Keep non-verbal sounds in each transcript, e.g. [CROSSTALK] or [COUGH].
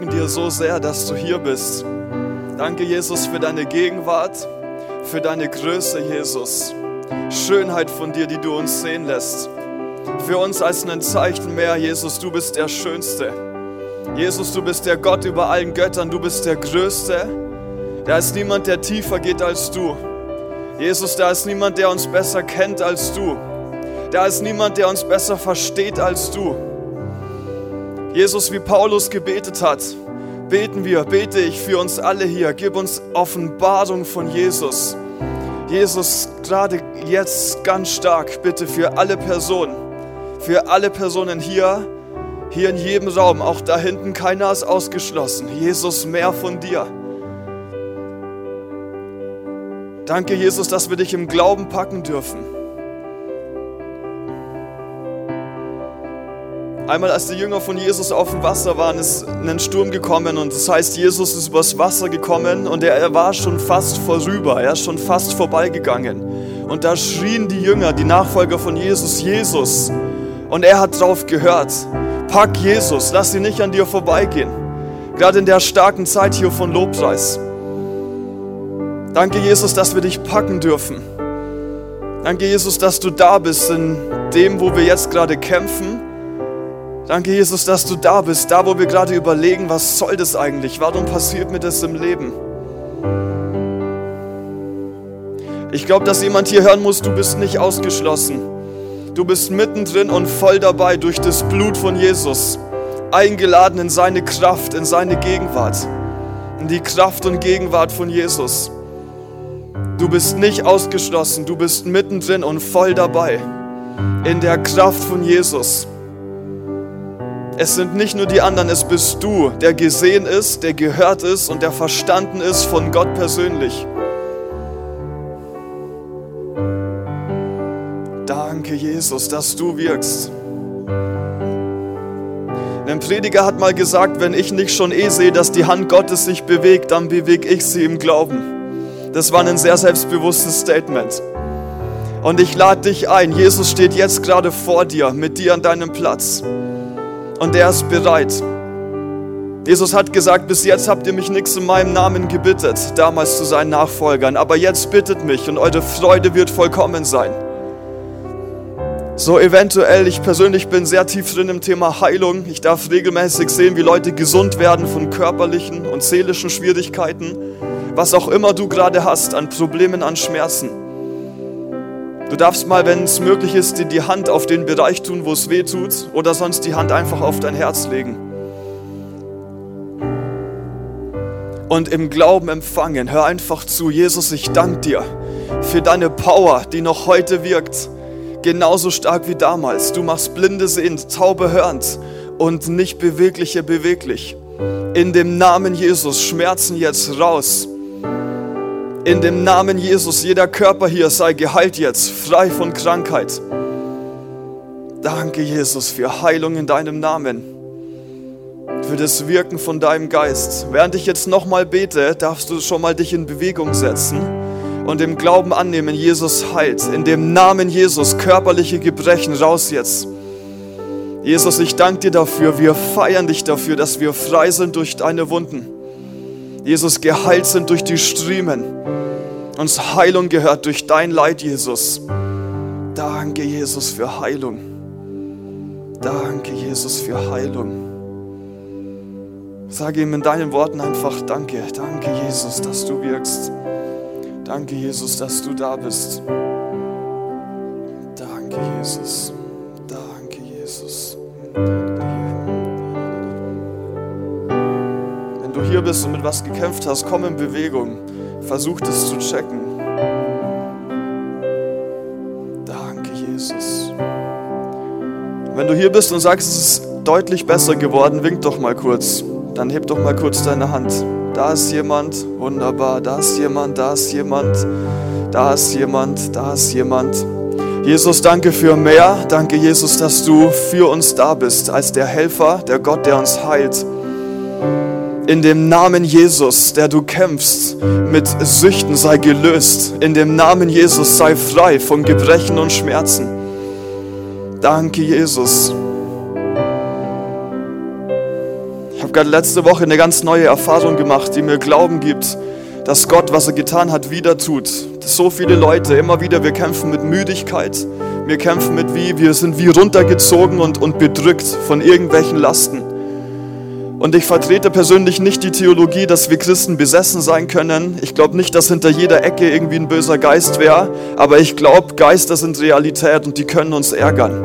danken dir so sehr, dass du hier bist. Danke, Jesus, für deine Gegenwart, für deine Größe, Jesus. Schönheit von dir, die du uns sehen lässt. Für uns als ein Zeichen mehr, Jesus, du bist der Schönste. Jesus, du bist der Gott über allen Göttern, du bist der Größte. Da ist niemand, der tiefer geht als du. Jesus, da ist niemand, der uns besser kennt als du. Da ist niemand, der uns besser versteht als du. Jesus, wie Paulus gebetet hat, beten wir, bete ich für uns alle hier. Gib uns Offenbarung von Jesus. Jesus, gerade jetzt ganz stark, bitte für alle Personen, für alle Personen hier, hier in jedem Raum, auch da hinten, keiner ist ausgeschlossen. Jesus, mehr von dir. Danke, Jesus, dass wir dich im Glauben packen dürfen. Einmal als die Jünger von Jesus auf dem Wasser waren, ist ein Sturm gekommen und das heißt, Jesus ist übers Wasser gekommen und er war schon fast vorüber, er ist schon fast vorbeigegangen. Und da schrien die Jünger, die Nachfolger von Jesus, Jesus. Und er hat drauf gehört, pack Jesus, lass sie nicht an dir vorbeigehen. Gerade in der starken Zeit hier von Lobpreis. Danke Jesus, dass wir dich packen dürfen. Danke Jesus, dass du da bist in dem, wo wir jetzt gerade kämpfen Danke, Jesus, dass du da bist, da wo wir gerade überlegen, was soll das eigentlich? Warum passiert mir das im Leben? Ich glaube, dass jemand hier hören muss, du bist nicht ausgeschlossen. Du bist mittendrin und voll dabei durch das Blut von Jesus, eingeladen in seine Kraft, in seine Gegenwart, in die Kraft und Gegenwart von Jesus. Du bist nicht ausgeschlossen, du bist mittendrin und voll dabei in der Kraft von Jesus. Es sind nicht nur die anderen, es bist du, der gesehen ist, der gehört ist und der verstanden ist von Gott persönlich. Danke, Jesus, dass du wirkst. Ein Prediger hat mal gesagt, wenn ich nicht schon eh sehe, dass die Hand Gottes sich bewegt, dann bewege ich sie im Glauben. Das war ein sehr selbstbewusstes Statement. Und ich lade dich ein, Jesus steht jetzt gerade vor dir, mit dir an deinem Platz und er ist bereit. Jesus hat gesagt, bis jetzt habt ihr mich nichts in meinem Namen gebittet, damals zu seinen Nachfolgern, aber jetzt bittet mich und eure Freude wird vollkommen sein. So eventuell, ich persönlich bin sehr tief drin im Thema Heilung. Ich darf regelmäßig sehen, wie Leute gesund werden von körperlichen und seelischen Schwierigkeiten, was auch immer du gerade hast an Problemen, an Schmerzen. Du darfst mal, wenn es möglich ist, dir die Hand auf den Bereich tun, wo es weh tut, oder sonst die Hand einfach auf dein Herz legen. Und im Glauben empfangen. Hör einfach zu. Jesus, ich danke dir für deine Power, die noch heute wirkt. Genauso stark wie damals. Du machst Blinde sehend, Taube hörend und nicht Bewegliche beweglich. In dem Namen Jesus, Schmerzen jetzt raus in dem Namen Jesus, jeder Körper hier sei geheilt jetzt, frei von Krankheit. Danke, Jesus, für Heilung in deinem Namen, für das Wirken von deinem Geist. Während ich jetzt nochmal bete, darfst du schon mal dich in Bewegung setzen und im Glauben annehmen, Jesus heilt. In dem Namen Jesus, körperliche Gebrechen raus jetzt. Jesus, ich danke dir dafür, wir feiern dich dafür, dass wir frei sind durch deine Wunden. Jesus, geheilt sind durch die Striemen. Uns Heilung gehört durch dein Leid, Jesus. Danke, Jesus, für Heilung. Danke, Jesus, für Heilung. Sage ihm in deinen Worten einfach Danke. Danke, Jesus, dass du wirkst. Danke, Jesus, dass du da bist. Danke, Jesus. Bist und mit was gekämpft hast, komm in Bewegung. Versuch es zu checken. Danke, Jesus. Wenn du hier bist und sagst, es ist deutlich besser geworden, wink doch mal kurz. Dann heb doch mal kurz deine Hand. Da ist jemand, wunderbar. Da ist jemand, da ist jemand, da ist jemand, da ist jemand. Jesus, danke für mehr. Danke, Jesus, dass du für uns da bist, als der Helfer, der Gott, der uns heilt in dem Namen Jesus, der du kämpfst mit Süchten, sei gelöst. In dem Namen Jesus sei frei von Gebrechen und Schmerzen. Danke, Jesus. Ich habe gerade letzte Woche eine ganz neue Erfahrung gemacht, die mir Glauben gibt, dass Gott, was er getan hat, wieder tut. So viele Leute, immer wieder, wir kämpfen mit Müdigkeit, wir kämpfen mit wie, wir sind wie runtergezogen und, und bedrückt von irgendwelchen Lasten. Und ich vertrete persönlich nicht die Theologie, dass wir Christen besessen sein können. Ich glaube nicht, dass hinter jeder Ecke irgendwie ein böser Geist wäre. Aber ich glaube, Geister sind Realität und die können uns ärgern.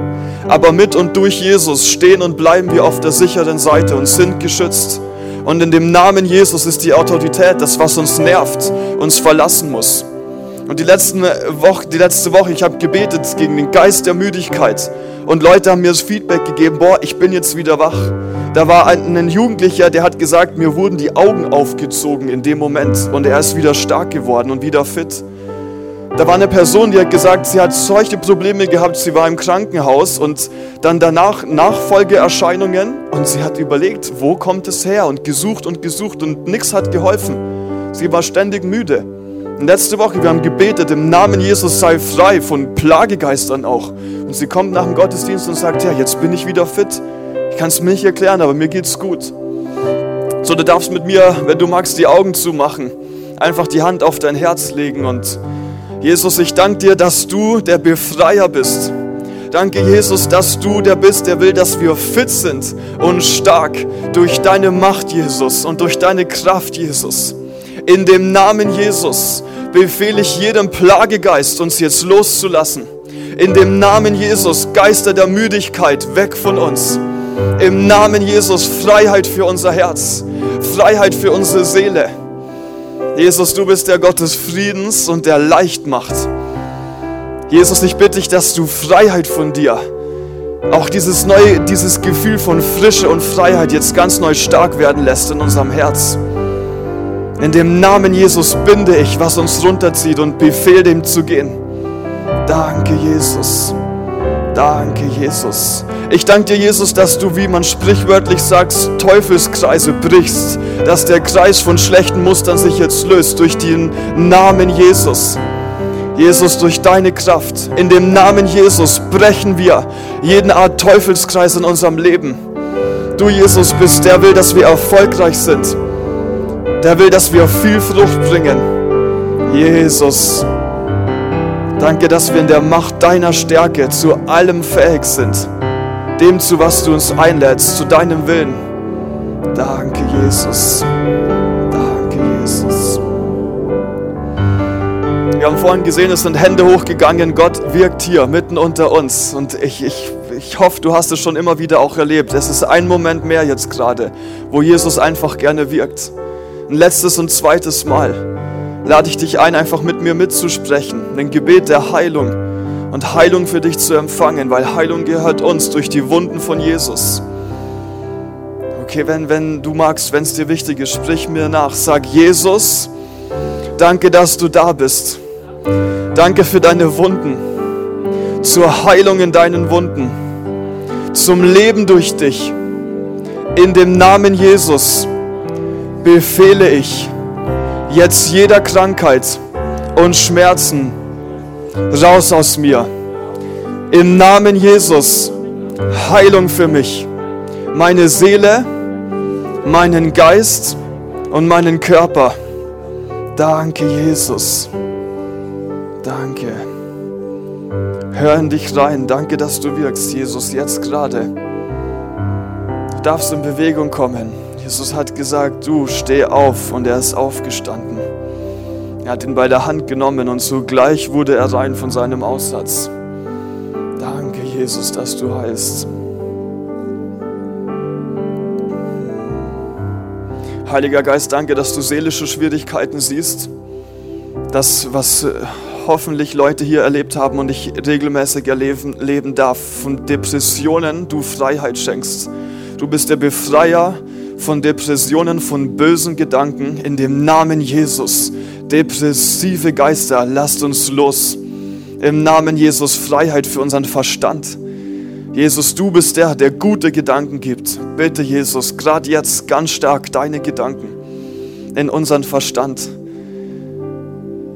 Aber mit und durch Jesus stehen und bleiben wir auf der sicheren Seite und sind geschützt. Und in dem Namen Jesus ist die Autorität, das, was uns nervt, uns verlassen muss. Und die, letzten Woche, die letzte Woche, ich habe gebetet gegen den Geist der Müdigkeit. Und Leute haben mir das Feedback gegeben, boah, ich bin jetzt wieder wach. Da war ein, ein Jugendlicher, der hat gesagt, mir wurden die Augen aufgezogen in dem Moment. Und er ist wieder stark geworden und wieder fit. Da war eine Person, die hat gesagt, sie hat solche Probleme gehabt, sie war im Krankenhaus und dann danach Nachfolgeerscheinungen und sie hat überlegt, wo kommt es her und gesucht und gesucht und nichts hat geholfen. Sie war ständig müde. Letzte Woche, wir haben gebetet, im Namen Jesus sei frei von Plagegeistern auch. Und sie kommt nach dem Gottesdienst und sagt, ja, jetzt bin ich wieder fit. Ich kann es mir nicht erklären, aber mir geht's gut. So, du darfst mit mir, wenn du magst, die Augen zumachen, einfach die Hand auf dein Herz legen und Jesus, ich danke dir, dass du der Befreier bist. Danke, Jesus, dass du der bist, der will, dass wir fit sind und stark durch deine Macht, Jesus, und durch deine Kraft, Jesus. In dem Namen Jesus befehle ich jedem Plagegeist, uns jetzt loszulassen. In dem Namen Jesus, Geister der Müdigkeit, weg von uns. Im Namen Jesus, Freiheit für unser Herz, Freiheit für unsere Seele. Jesus, du bist der Gott des Friedens und der Leichtmacht. Jesus, ich bitte dich, dass du Freiheit von dir, auch dieses neue, dieses Gefühl von Frische und Freiheit jetzt ganz neu stark werden lässt in unserem Herz. In dem Namen Jesus binde ich, was uns runterzieht und befehle dem zu gehen. Danke, Jesus. Danke, Jesus. Ich danke dir, Jesus, dass du, wie man sprichwörtlich sagt, Teufelskreise brichst, dass der Kreis von schlechten Mustern sich jetzt löst durch den Namen Jesus. Jesus, durch deine Kraft, in dem Namen Jesus brechen wir jeden Art Teufelskreis in unserem Leben. Du, Jesus, bist der will, dass wir erfolgreich sind der will, dass wir viel Frucht bringen. Jesus, danke, dass wir in der Macht deiner Stärke zu allem fähig sind. Dem zu, was du uns einlädst, zu deinem Willen. Danke, Jesus. Danke, Jesus. Wir haben vorhin gesehen, es sind Hände hochgegangen. Gott wirkt hier mitten unter uns. Und ich, ich, ich hoffe, du hast es schon immer wieder auch erlebt. Es ist ein Moment mehr jetzt gerade, wo Jesus einfach gerne wirkt ein letztes und zweites Mal lade ich dich ein, einfach mit mir mitzusprechen, ein Gebet der Heilung und Heilung für dich zu empfangen, weil Heilung gehört uns durch die Wunden von Jesus. Okay, wenn, wenn du magst, wenn es dir wichtig ist, sprich mir nach. Sag Jesus, danke, dass du da bist. Danke für deine Wunden, zur Heilung in deinen Wunden, zum Leben durch dich. In dem Namen Jesus befehle ich jetzt jeder Krankheit und Schmerzen raus aus mir. Im Namen Jesus Heilung für mich, meine Seele, meinen Geist und meinen Körper. Danke, Jesus. Danke. Hör in dich rein. Danke, dass du wirkst, Jesus, jetzt gerade. Du darfst in Bewegung kommen. Jesus hat gesagt, du steh auf und er ist aufgestanden. Er hat ihn bei der Hand genommen und zugleich wurde er rein von seinem Aussatz. Danke, Jesus, dass du heilst. Heiliger Geist, danke, dass du seelische Schwierigkeiten siehst. Das, was äh, hoffentlich Leute hier erlebt haben und ich regelmäßig erleben leben darf, von Depressionen du Freiheit schenkst. Du bist der Befreier von Depressionen, von bösen Gedanken in dem Namen Jesus. Depressive Geister, lasst uns los. Im Namen Jesus Freiheit für unseren Verstand. Jesus, du bist der, der gute Gedanken gibt. Bitte, Jesus, gerade jetzt ganz stark deine Gedanken in unseren Verstand.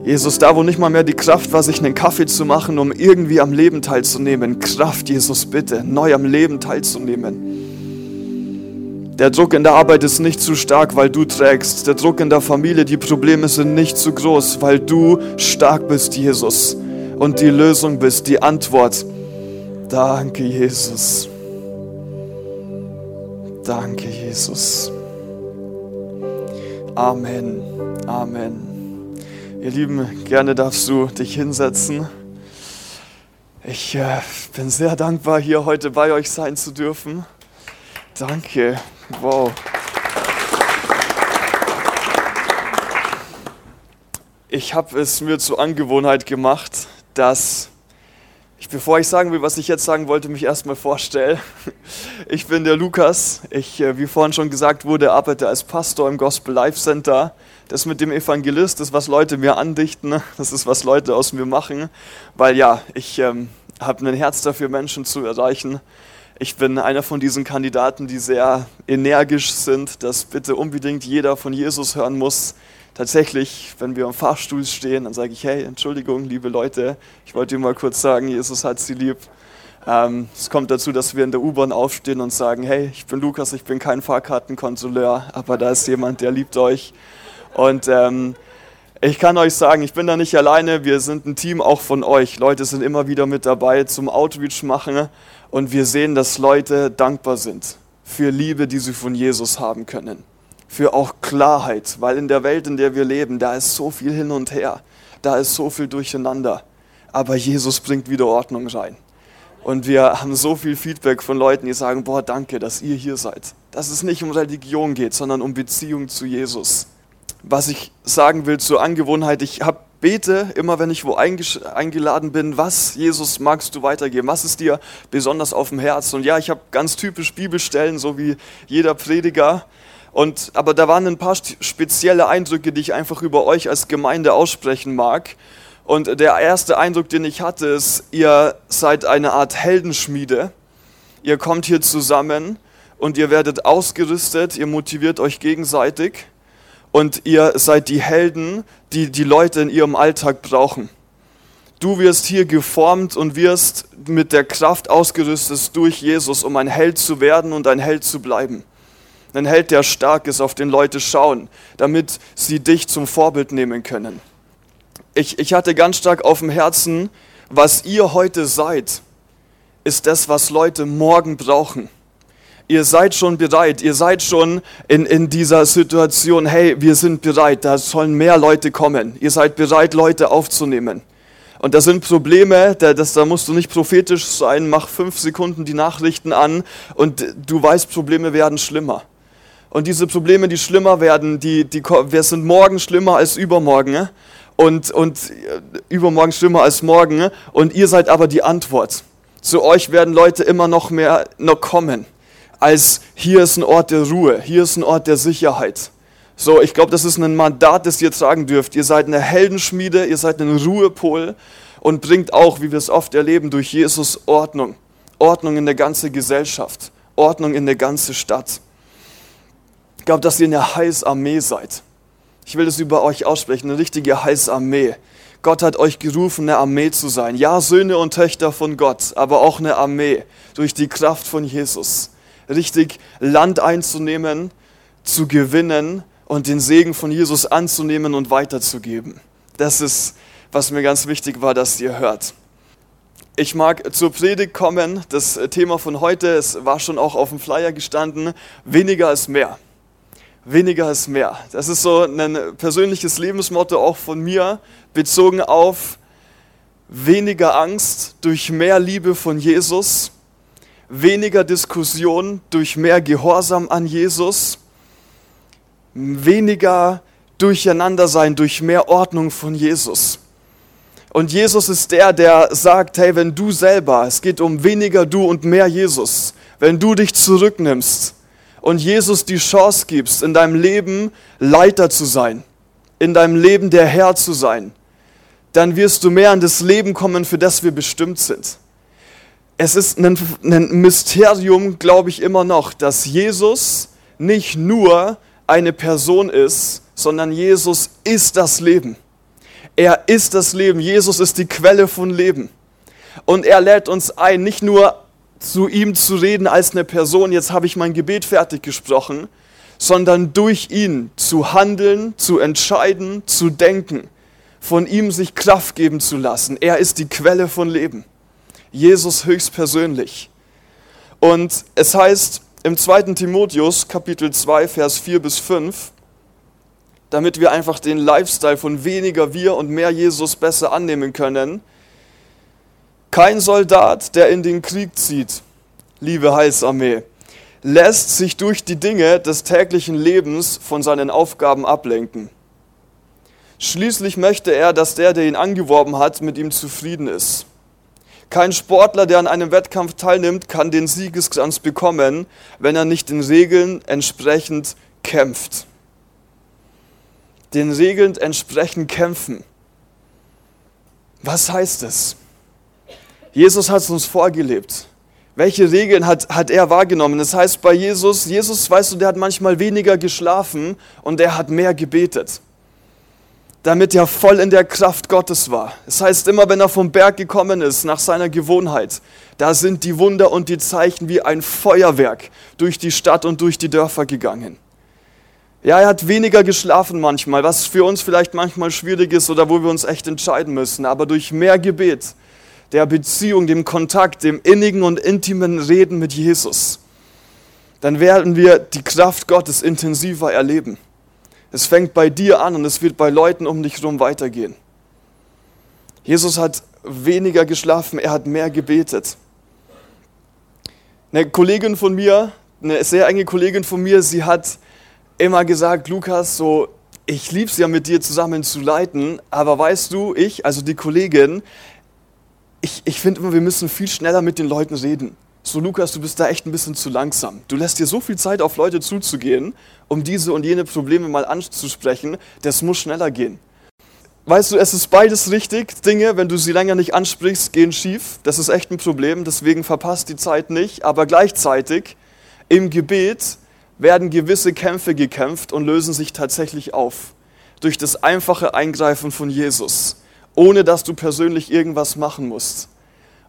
Jesus, da wo nicht mal mehr die Kraft war, sich einen Kaffee zu machen, um irgendwie am Leben teilzunehmen. Kraft, Jesus, bitte, neu am Leben teilzunehmen. Der Druck in der Arbeit ist nicht zu stark, weil du trägst. Der Druck in der Familie, die Probleme sind nicht zu groß, weil du stark bist, Jesus. Und die Lösung bist, die Antwort. Danke, Jesus. Danke, Jesus. Amen. Amen. Ihr Lieben, gerne darfst du dich hinsetzen. Ich äh, bin sehr dankbar, hier heute bei euch sein zu dürfen. Danke. Wow. Ich habe es mir zur Angewohnheit gemacht, dass ich, bevor ich sagen will, was ich jetzt sagen wollte, mich erstmal vorstelle. [LAUGHS] Ich bin der Lukas. Ich, äh, wie vorhin schon gesagt wurde, arbeite als Pastor im Gospel Life Center. Das mit dem Evangelist ist, was Leute mir andichten. [LAUGHS] Das ist, was Leute aus mir machen. Weil ja, ich ähm, habe ein Herz dafür, Menschen zu erreichen. Ich bin einer von diesen Kandidaten, die sehr energisch sind, dass bitte unbedingt jeder von Jesus hören muss. Tatsächlich, wenn wir am Fahrstuhl stehen, dann sage ich, hey, Entschuldigung, liebe Leute, ich wollte dir mal kurz sagen, Jesus hat sie lieb. Ähm, es kommt dazu, dass wir in der U-Bahn aufstehen und sagen, hey, ich bin Lukas, ich bin kein Fahrkartenkontrolleur, aber da ist jemand, der liebt euch. Und ähm, ich kann euch sagen, ich bin da nicht alleine, wir sind ein Team auch von euch. Leute sind immer wieder mit dabei zum Outreach machen und wir sehen, dass Leute dankbar sind für Liebe, die sie von Jesus haben können. Für auch Klarheit, weil in der Welt, in der wir leben, da ist so viel hin und her. Da ist so viel durcheinander. Aber Jesus bringt wieder Ordnung rein. Und wir haben so viel Feedback von Leuten, die sagen, boah, danke, dass ihr hier seid. Dass es nicht um Religion geht, sondern um Beziehung zu Jesus. Was ich sagen will zur Angewohnheit, ich habe bete immer, wenn ich wo eingeladen bin, was, Jesus, magst du weitergeben? Was ist dir besonders auf dem Herz? Und ja, ich habe ganz typisch Bibelstellen, so wie jeder Prediger. Und, aber da waren ein paar spezielle Eindrücke, die ich einfach über euch als Gemeinde aussprechen mag. Und der erste Eindruck, den ich hatte, ist, ihr seid eine Art Heldenschmiede. Ihr kommt hier zusammen und ihr werdet ausgerüstet, ihr motiviert euch gegenseitig und ihr seid die Helden, die die Leute in ihrem Alltag brauchen. Du wirst hier geformt und wirst mit der Kraft ausgerüstet durch Jesus, um ein Held zu werden und ein Held zu bleiben. Ein Held, der stark ist, auf den Leute schauen, damit sie dich zum Vorbild nehmen können. Ich, ich hatte ganz stark auf dem Herzen, was ihr heute seid, ist das, was Leute morgen brauchen ihr seid schon bereit, ihr seid schon in, in dieser Situation, hey, wir sind bereit, da sollen mehr Leute kommen. Ihr seid bereit, Leute aufzunehmen. Und da sind Probleme, da, das, da musst du nicht prophetisch sein, mach fünf Sekunden die Nachrichten an und du weißt, Probleme werden schlimmer. Und diese Probleme, die schlimmer werden, die, die, wir sind morgen schlimmer als übermorgen und, und äh, übermorgen schlimmer als morgen und ihr seid aber die Antwort. Zu euch werden Leute immer noch mehr noch kommen als hier ist ein Ort der Ruhe, hier ist ein Ort der Sicherheit. So, ich glaube, das ist ein Mandat, das ihr tragen dürft. Ihr seid eine Heldenschmiede, ihr seid ein Ruhepol und bringt auch, wie wir es oft erleben, durch Jesus Ordnung. Ordnung in der ganzen Gesellschaft, Ordnung in der ganzen Stadt. Ich glaube, dass ihr eine Heilsarmee seid. Ich will das über euch aussprechen, eine richtige Heilsarmee. Gott hat euch gerufen, eine Armee zu sein. Ja, Söhne und Töchter von Gott, aber auch eine Armee durch die Kraft von Jesus richtig Land einzunehmen, zu gewinnen und den Segen von Jesus anzunehmen und weiterzugeben. Das ist, was mir ganz wichtig war, dass ihr hört. Ich mag zur Predigt kommen. Das Thema von heute, es war schon auch auf dem Flyer gestanden, weniger ist mehr. Weniger ist mehr. Das ist so ein persönliches Lebensmotto auch von mir, bezogen auf weniger Angst durch mehr Liebe von Jesus weniger Diskussion durch mehr Gehorsam an Jesus, weniger Durcheinandersein durch mehr Ordnung von Jesus. Und Jesus ist der, der sagt, hey, wenn du selber, es geht um weniger du und mehr Jesus, wenn du dich zurücknimmst und Jesus die Chance gibst, in deinem Leben Leiter zu sein, in deinem Leben der Herr zu sein, dann wirst du mehr an das Leben kommen, für das wir bestimmt sind es ist ein, ein Mysterium, glaube ich immer noch, dass Jesus nicht nur eine Person ist, sondern Jesus ist das Leben. Er ist das Leben. Jesus ist die Quelle von Leben. Und er lädt uns ein, nicht nur zu ihm zu reden als eine Person, jetzt habe ich mein Gebet fertig gesprochen, sondern durch ihn zu handeln, zu entscheiden, zu denken, von ihm sich Kraft geben zu lassen. Er ist die Quelle von Leben. Jesus höchstpersönlich. Und es heißt im 2. Timotheus Kapitel 2, Vers 4 bis 5, damit wir einfach den Lifestyle von weniger wir und mehr Jesus besser annehmen können. Kein Soldat, der in den Krieg zieht, liebe Heilsarmee, lässt sich durch die Dinge des täglichen Lebens von seinen Aufgaben ablenken. Schließlich möchte er, dass der, der ihn angeworben hat, mit ihm zufrieden ist. Kein Sportler, der an einem Wettkampf teilnimmt, kann den Siegeskranz bekommen, wenn er nicht den Regeln entsprechend kämpft. Den Regeln entsprechend kämpfen. Was heißt es? Jesus hat es uns vorgelebt. Welche Regeln hat, hat er wahrgenommen? Das heißt bei Jesus, Jesus, weißt du, der hat manchmal weniger geschlafen und er hat mehr gebetet damit er voll in der Kraft Gottes war. Das heißt, immer wenn er vom Berg gekommen ist, nach seiner Gewohnheit, da sind die Wunder und die Zeichen wie ein Feuerwerk durch die Stadt und durch die Dörfer gegangen. Ja, er hat weniger geschlafen manchmal, was für uns vielleicht manchmal schwierig ist oder wo wir uns echt entscheiden müssen, aber durch mehr Gebet, der Beziehung, dem Kontakt, dem innigen und intimen Reden mit Jesus, dann werden wir die Kraft Gottes intensiver erleben. Es fängt bei dir an und es wird bei Leuten um dich herum weitergehen. Jesus hat weniger geschlafen, er hat mehr gebetet. Eine Kollegin von mir, eine sehr enge Kollegin von mir, sie hat immer gesagt, Lukas, so, ich liebe es ja mit dir zusammen zu leiten, aber weißt du, ich, also die Kollegin, ich, ich finde immer, wir müssen viel schneller mit den Leuten reden so Lukas, du bist da echt ein bisschen zu langsam. Du lässt dir so viel Zeit auf Leute zuzugehen, um diese und jene Probleme mal anzusprechen. Das muss schneller gehen. Weißt du, es ist beides richtig. Dinge, wenn du sie länger nicht ansprichst, gehen schief. Das ist echt ein Problem. Deswegen verpasst die Zeit nicht. Aber gleichzeitig im Gebet werden gewisse Kämpfe gekämpft und lösen sich tatsächlich auf. Durch das einfache Eingreifen von Jesus. Ohne dass du persönlich irgendwas machen musst.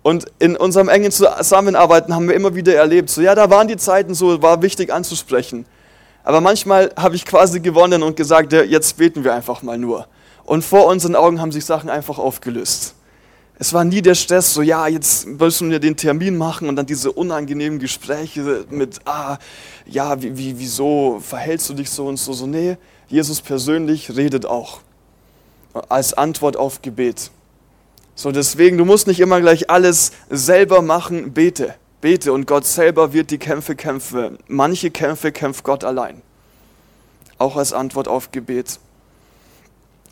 Und in unserem engen Zusammenarbeiten haben wir immer wieder erlebt, so ja, da waren die Zeiten so, war wichtig anzusprechen. Aber manchmal habe ich quasi gewonnen und gesagt, ja, jetzt beten wir einfach mal nur. Und vor unseren Augen haben sich Sachen einfach aufgelöst. Es war nie der Stress, so ja, jetzt müssen wir den Termin machen und dann diese unangenehmen Gespräche mit, ah, ja, wie, wie, wieso verhältst du dich so und so, so. Nee, Jesus persönlich redet auch als Antwort auf Gebet. So, deswegen, du musst nicht immer gleich alles selber machen, bete. Bete und Gott selber wird die Kämpfe kämpfen. Manche Kämpfe kämpft Gott allein. Auch als Antwort auf Gebet.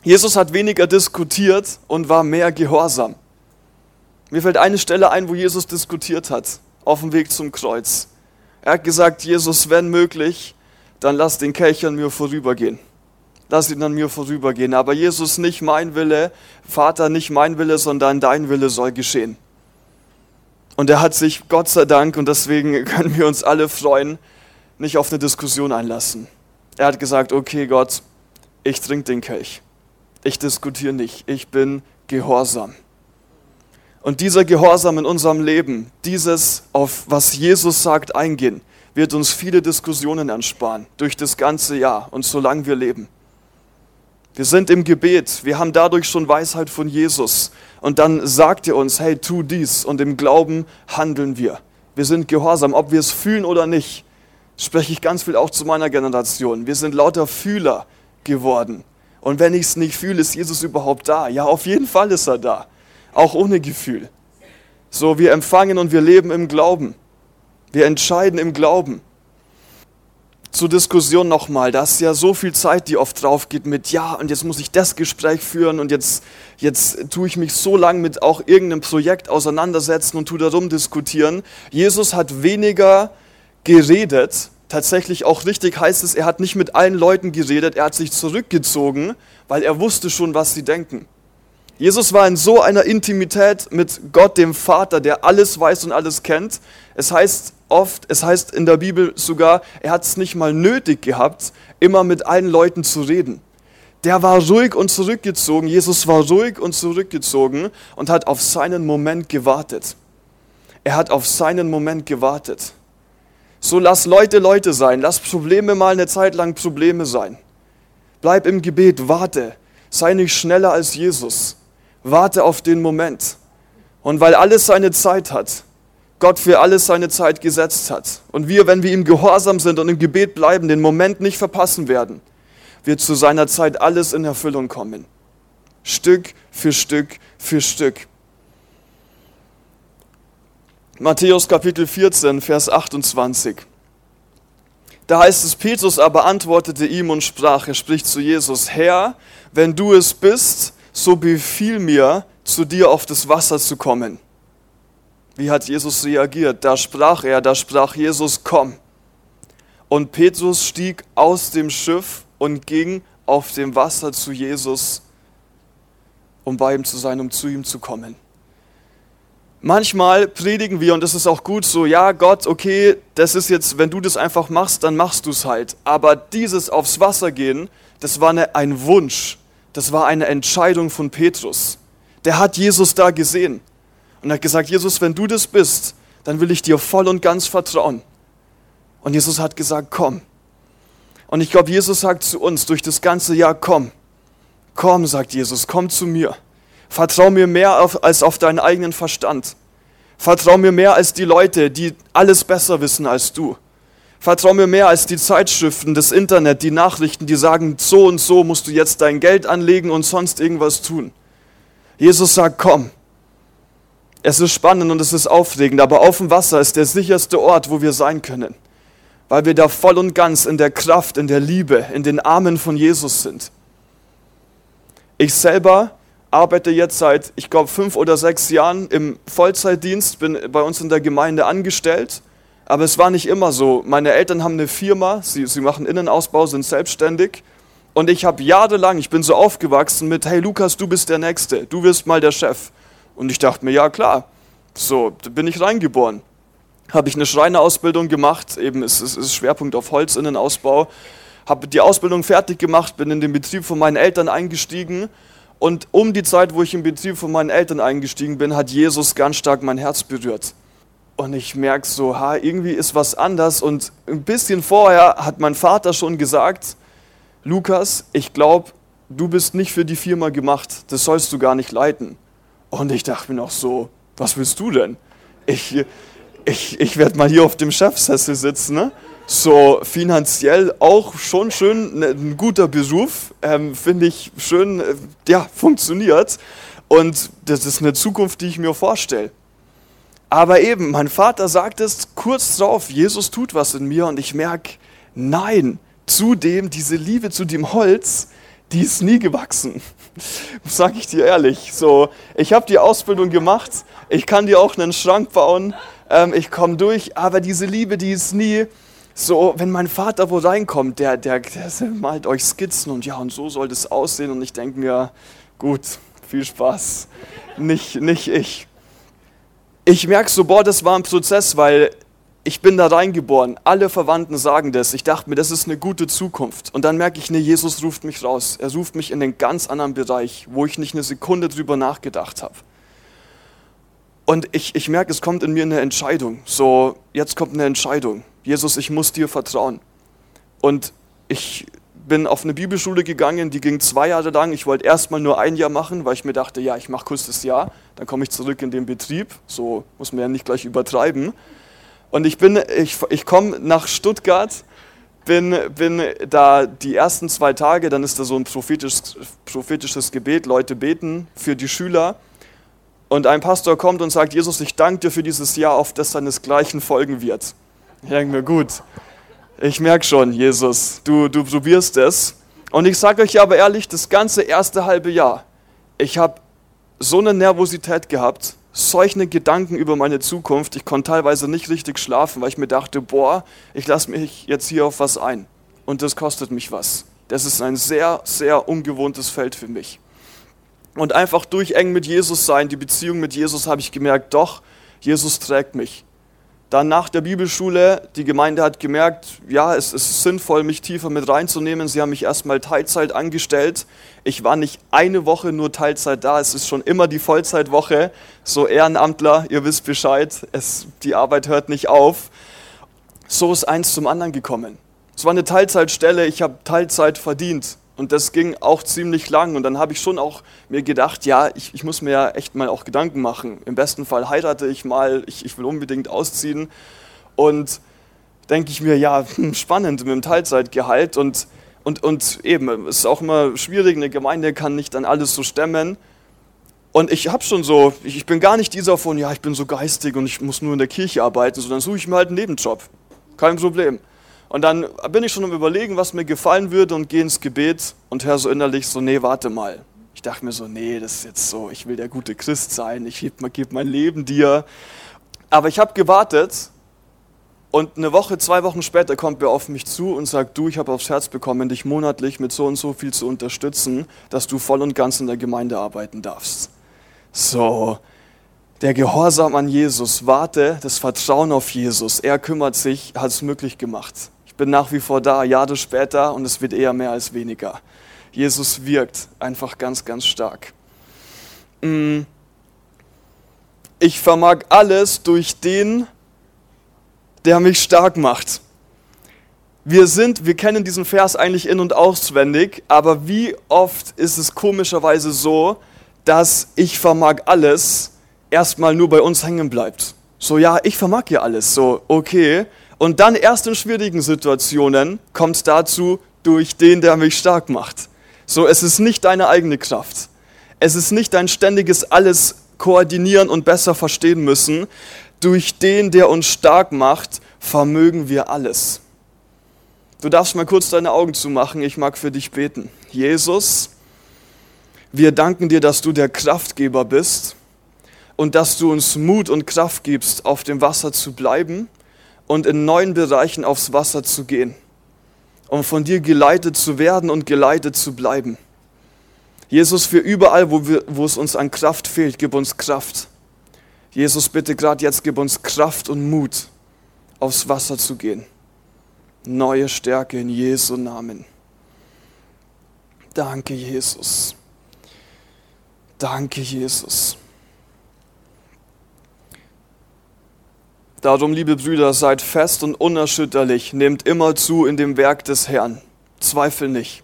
Jesus hat weniger diskutiert und war mehr gehorsam. Mir fällt eine Stelle ein, wo Jesus diskutiert hat, auf dem Weg zum Kreuz. Er hat gesagt, Jesus, wenn möglich, dann lass den Kelch an mir vorübergehen lass ihn an mir vorübergehen. Aber Jesus, nicht mein Wille, Vater, nicht mein Wille, sondern dein Wille soll geschehen. Und er hat sich, Gott sei Dank, und deswegen [LAUGHS] können wir uns alle freuen, nicht auf eine Diskussion einlassen. Er hat gesagt, okay Gott, ich trinke den Kelch. Ich diskutiere nicht. Ich bin gehorsam. Und dieser Gehorsam in unserem Leben, dieses auf was Jesus sagt eingehen, wird uns viele Diskussionen ersparen durch das ganze Jahr und solange wir leben. Wir sind im Gebet, wir haben dadurch schon Weisheit von Jesus. Und dann sagt er uns, hey, tu dies. Und im Glauben handeln wir. Wir sind gehorsam, ob wir es fühlen oder nicht. Spreche ich ganz viel auch zu meiner Generation. Wir sind lauter Fühler geworden. Und wenn ich es nicht fühle, ist Jesus überhaupt da? Ja, auf jeden Fall ist er da. Auch ohne Gefühl. So, wir empfangen und wir leben im Glauben. Wir entscheiden im Glauben zur Diskussion nochmal, da ist ja so viel Zeit, die oft drauf geht mit, ja, und jetzt muss ich das Gespräch führen und jetzt, jetzt tue ich mich so lang mit auch irgendeinem Projekt auseinandersetzen und tue darum diskutieren. Jesus hat weniger geredet, tatsächlich auch richtig heißt es, er hat nicht mit allen Leuten geredet, er hat sich zurückgezogen, weil er wusste schon, was sie denken. Jesus war in so einer Intimität mit Gott, dem Vater, der alles weiß und alles kennt. Es heißt oft, es heißt in der Bibel sogar, er hat es nicht mal nötig gehabt, immer mit allen Leuten zu reden. Der war ruhig und zurückgezogen. Jesus war ruhig und zurückgezogen und hat auf seinen Moment gewartet. Er hat auf seinen Moment gewartet. So lass Leute Leute sein, lass Probleme mal eine Zeit lang Probleme sein. Bleib im Gebet, warte. Sei nicht schneller als Jesus. Warte auf den Moment. Und weil alles seine Zeit hat, Gott für alles seine Zeit gesetzt hat und wir, wenn wir ihm gehorsam sind und im Gebet bleiben, den Moment nicht verpassen werden, wird zu seiner Zeit alles in Erfüllung kommen. Stück für Stück für Stück. Matthäus Kapitel 14, Vers 28. Da heißt es, Petrus aber antwortete ihm und sprach, er spricht zu Jesus, Herr, wenn du es bist, so befiehl mir, zu dir auf das Wasser zu kommen. Wie hat Jesus reagiert? Da sprach er, da sprach Jesus, komm. Und Petrus stieg aus dem Schiff und ging auf dem Wasser zu Jesus, um bei ihm zu sein, um zu ihm zu kommen. Manchmal predigen wir, und das ist auch gut so, ja Gott, okay, das ist jetzt, wenn du das einfach machst, dann machst du es halt. Aber dieses aufs Wasser gehen, das war eine, ein Wunsch, das war eine Entscheidung von Petrus. Der hat Jesus da gesehen und hat gesagt, Jesus, wenn du das bist, dann will ich dir voll und ganz vertrauen. Und Jesus hat gesagt, komm. Und ich glaube, Jesus sagt zu uns durch das ganze Jahr, komm. Komm, sagt Jesus, komm zu mir. Vertrau mir mehr auf, als auf deinen eigenen Verstand. Vertrau mir mehr als die Leute, die alles besser wissen als du. Vertrau mir mehr als die Zeitschriften, das Internet, die Nachrichten, die sagen, so und so musst du jetzt dein Geld anlegen und sonst irgendwas tun. Jesus sagt, komm. Es ist spannend und es ist aufregend, aber auf dem Wasser ist der sicherste Ort, wo wir sein können, weil wir da voll und ganz in der Kraft, in der Liebe, in den Armen von Jesus sind. Ich selber arbeite jetzt seit, ich glaube, fünf oder sechs Jahren im Vollzeitdienst, bin bei uns in der Gemeinde angestellt. Aber es war nicht immer so. Meine Eltern haben eine Firma, sie, sie machen Innenausbau, sind selbstständig. Und ich habe jahrelang, ich bin so aufgewachsen mit, hey Lukas, du bist der Nächste, du wirst mal der Chef. Und ich dachte mir, ja klar, so da bin ich reingeboren. Habe ich eine Schreinerausbildung gemacht, eben ist es Schwerpunkt auf Holzinnenausbau. Habe die Ausbildung fertig gemacht, bin in den Betrieb von meinen Eltern eingestiegen und um die Zeit, wo ich im Betrieb von meinen Eltern eingestiegen bin, hat Jesus ganz stark mein Herz berührt. Und ich merke so, ha, irgendwie ist was anders. Und ein bisschen vorher hat mein Vater schon gesagt, Lukas, ich glaube, du bist nicht für die Firma gemacht. Das sollst du gar nicht leiten. Und ich dachte mir noch so, was willst du denn? Ich, ich, ich werde mal hier auf dem Chefsessel sitzen, ne? so finanziell auch schon schön ne, ein guter Beruf, ähm, finde ich schön, äh, ja, funktioniert. Und das ist eine Zukunft, die ich mir vorstelle. Aber eben, mein Vater sagt es kurz drauf, Jesus tut was in mir und ich merke, nein, zudem diese Liebe zu dem Holz, die ist nie gewachsen. [LAUGHS] Sag ich dir ehrlich. So, ich habe die Ausbildung gemacht, ich kann dir auch einen Schrank bauen, ähm, ich komme durch, aber diese Liebe, die ist nie so, wenn mein Vater wo reinkommt, der, der, der malt euch Skizzen und ja, und so soll das aussehen. Und ich denke mir, gut, viel Spaß. Nicht, nicht ich. Ich merke so, boah, das war ein Prozess, weil ich bin da reingeboren. Alle Verwandten sagen das. Ich dachte mir, das ist eine gute Zukunft. Und dann merke ich, nee, Jesus ruft mich raus. Er ruft mich in einen ganz anderen Bereich, wo ich nicht eine Sekunde drüber nachgedacht habe. Und ich, ich merke, es kommt in mir eine Entscheidung. So, jetzt kommt eine Entscheidung. Jesus, ich muss dir vertrauen. Und ich bin auf eine Bibelschule gegangen, die ging zwei Jahre lang. Ich wollte erstmal nur ein Jahr machen, weil ich mir dachte, ja, ich mache kurz das Jahr, dann komme ich zurück in den Betrieb. So muss man ja nicht gleich übertreiben. Und ich ich, ich komme nach Stuttgart, bin, bin da die ersten zwei Tage, dann ist da so ein prophetisches, prophetisches Gebet, Leute beten für die Schüler. Und ein Pastor kommt und sagt, Jesus, ich danke dir für dieses Jahr, auf das seinesgleichen folgen wird. Ich denke mir, gut, ich merke schon, Jesus, du, du probierst es. Und ich sage euch aber ehrlich, das ganze erste halbe Jahr, ich habe so eine Nervosität gehabt, solche Gedanken über meine Zukunft. Ich konnte teilweise nicht richtig schlafen, weil ich mir dachte, boah, ich lasse mich jetzt hier auf was ein. Und das kostet mich was. Das ist ein sehr, sehr ungewohntes Feld für mich. Und einfach durch eng mit Jesus sein, die Beziehung mit Jesus, habe ich gemerkt, doch, Jesus trägt mich. Dann nach der Bibelschule, die Gemeinde hat gemerkt, ja, es ist sinnvoll, mich tiefer mit reinzunehmen. Sie haben mich erstmal Teilzeit angestellt. Ich war nicht eine Woche nur Teilzeit da, es ist schon immer die Vollzeitwoche. So Ehrenamtler, ihr wisst Bescheid, es, die Arbeit hört nicht auf. So ist eins zum anderen gekommen. Es war eine Teilzeitstelle, ich habe Teilzeit verdient. Und das ging auch ziemlich lang. Und dann habe ich schon auch mir gedacht, ja, ich, ich muss mir ja echt mal auch Gedanken machen. Im besten Fall heirate ich mal, ich, ich will unbedingt ausziehen. Und denke ich mir, ja, hm, spannend mit dem Teilzeitgehalt. Und, und, und eben, es ist auch immer schwierig, eine Gemeinde kann nicht dann alles so stemmen. Und ich habe schon so, ich bin gar nicht dieser von, ja, ich bin so geistig und ich muss nur in der Kirche arbeiten, sondern suche ich mir halt einen Nebenjob. Kein Problem. Und dann bin ich schon am Überlegen, was mir gefallen würde und gehe ins Gebet und höre so innerlich so, nee, warte mal. Ich dachte mir so, nee, das ist jetzt so, ich will der gute Christ sein, ich gebe geb mein Leben dir. Aber ich habe gewartet und eine Woche, zwei Wochen später kommt er auf mich zu und sagt, du, ich habe aufs Herz bekommen, dich monatlich mit so und so viel zu unterstützen, dass du voll und ganz in der Gemeinde arbeiten darfst. So, der Gehorsam an Jesus, warte, das Vertrauen auf Jesus, er kümmert sich, hat es möglich gemacht bin nach wie vor da, Jahre später und es wird eher mehr als weniger. Jesus wirkt einfach ganz, ganz stark. Mm. Ich vermag alles durch den, der mich stark macht. Wir sind, wir kennen diesen Vers eigentlich in- und auswendig, aber wie oft ist es komischerweise so, dass ich vermag alles erstmal nur bei uns hängen bleibt. So, ja, ich vermag ja alles. So, okay, und dann erst in schwierigen Situationen kommt dazu, durch den, der mich stark macht. So, es ist nicht deine eigene Kraft. Es ist nicht dein ständiges alles koordinieren und besser verstehen müssen. Durch den, der uns stark macht, vermögen wir alles. Du darfst mal kurz deine Augen zumachen. Ich mag für dich beten. Jesus, wir danken dir, dass du der Kraftgeber bist und dass du uns Mut und Kraft gibst, auf dem Wasser zu bleiben und in neuen Bereichen aufs Wasser zu gehen, um von dir geleitet zu werden und geleitet zu bleiben. Jesus, für überall, wo, wir, wo es uns an Kraft fehlt, gib uns Kraft. Jesus, bitte gerade jetzt gib uns Kraft und Mut, aufs Wasser zu gehen. Neue Stärke in Jesu Namen. Danke, Jesus. Danke, Jesus. Darum, liebe Brüder, seid fest und unerschütterlich, nehmt immer zu in dem Werk des Herrn. Zweifel nicht.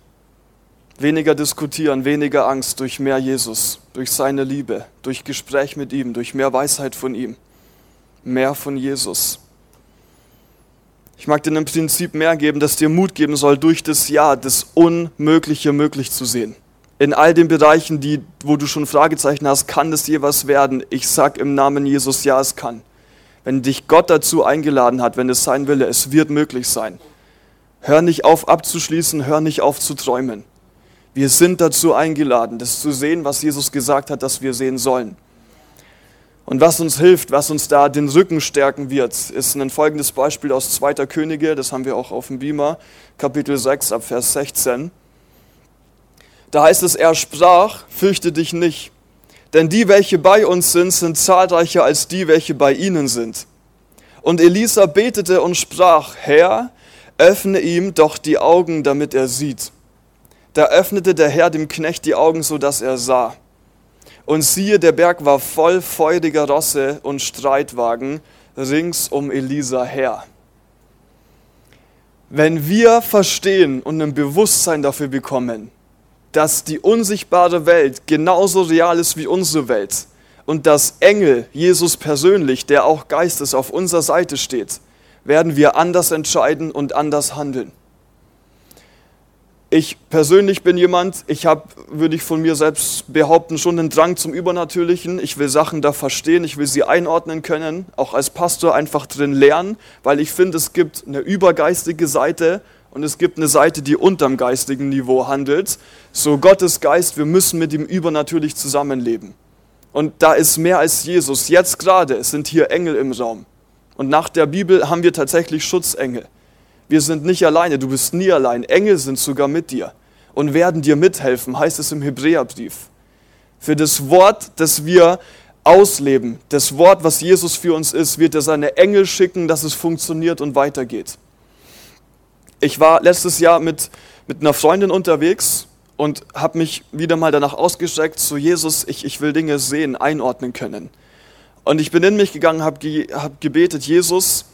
Weniger diskutieren, weniger Angst durch mehr Jesus, durch seine Liebe, durch Gespräch mit ihm, durch mehr Weisheit von ihm, mehr von Jesus. Ich mag dir im Prinzip mehr geben, das dir Mut geben soll, durch das Ja das Unmögliche möglich zu sehen. In all den Bereichen, die, wo du schon Fragezeichen hast, kann das je was werden? Ich sag im Namen Jesus, ja, es kann wenn dich Gott dazu eingeladen hat, wenn es sein Wille, es wird möglich sein. Hör nicht auf abzuschließen, hör nicht auf zu träumen. Wir sind dazu eingeladen, das zu sehen, was Jesus gesagt hat, dass wir sehen sollen. Und was uns hilft, was uns da den Rücken stärken wird, ist ein folgendes Beispiel aus 2. Könige, das haben wir auch auf dem Beamer, Kapitel 6 ab Vers 16. Da heißt es, er sprach, fürchte dich nicht, denn die, welche bei uns sind, sind zahlreicher als die, welche bei ihnen sind. Und Elisa betete und sprach, Herr, öffne ihm doch die Augen, damit er sieht. Da öffnete der Herr dem Knecht die Augen, so dass er sah. Und siehe, der Berg war voll feuriger Rosse und Streitwagen rings um Elisa her. Wenn wir verstehen und ein Bewusstsein dafür bekommen, dass die unsichtbare Welt genauso real ist wie unsere Welt und dass Engel, Jesus persönlich, der auch Geist ist, auf unserer Seite steht, werden wir anders entscheiden und anders handeln. Ich persönlich bin jemand, ich habe, würde ich von mir selbst behaupten, schon einen Drang zum Übernatürlichen. Ich will Sachen da verstehen, ich will sie einordnen können, auch als Pastor einfach drin lernen, weil ich finde, es gibt eine übergeistige Seite und es gibt eine Seite, die unterm geistigen Niveau handelt. So Gottes Geist, wir müssen mit ihm übernatürlich zusammenleben. Und da ist mehr als Jesus. Jetzt gerade sind hier Engel im Raum. Und nach der Bibel haben wir tatsächlich Schutzengel. Wir sind nicht alleine, du bist nie allein. Engel sind sogar mit dir und werden dir mithelfen, heißt es im Hebräerbrief. Für das Wort, das wir ausleben, das Wort, was Jesus für uns ist, wird er seine Engel schicken, dass es funktioniert und weitergeht. Ich war letztes Jahr mit, mit einer Freundin unterwegs und habe mich wieder mal danach ausgestreckt, zu Jesus, ich, ich will Dinge sehen, einordnen können. Und ich bin in mich gegangen, habe ge, hab gebetet, Jesus,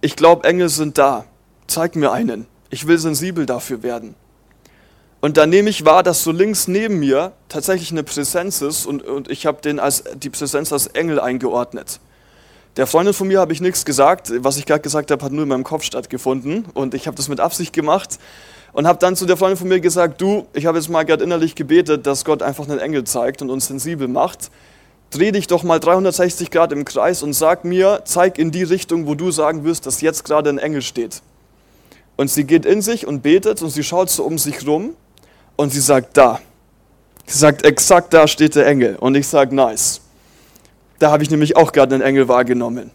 ich glaube, Engel sind da, zeig mir einen, ich will sensibel dafür werden. Und dann nehme ich wahr, dass so links neben mir tatsächlich eine Präsenz ist und, und ich habe den als, die Präsenz als Engel eingeordnet. Der Freundin von mir habe ich nichts gesagt. Was ich gerade gesagt habe, hat nur in meinem Kopf stattgefunden. Und ich habe das mit Absicht gemacht und habe dann zu der Freundin von mir gesagt, du, ich habe jetzt mal gerade innerlich gebetet, dass Gott einfach einen Engel zeigt und uns sensibel macht. Dreh dich doch mal 360 Grad im Kreis und sag mir, zeig in die Richtung, wo du sagen wirst, dass jetzt gerade ein Engel steht. Und sie geht in sich und betet und sie schaut so um sich rum und sie sagt, da. Sie sagt, exakt da steht der Engel. Und ich sage, nice. Da habe ich nämlich auch gerade einen Engel wahrgenommen.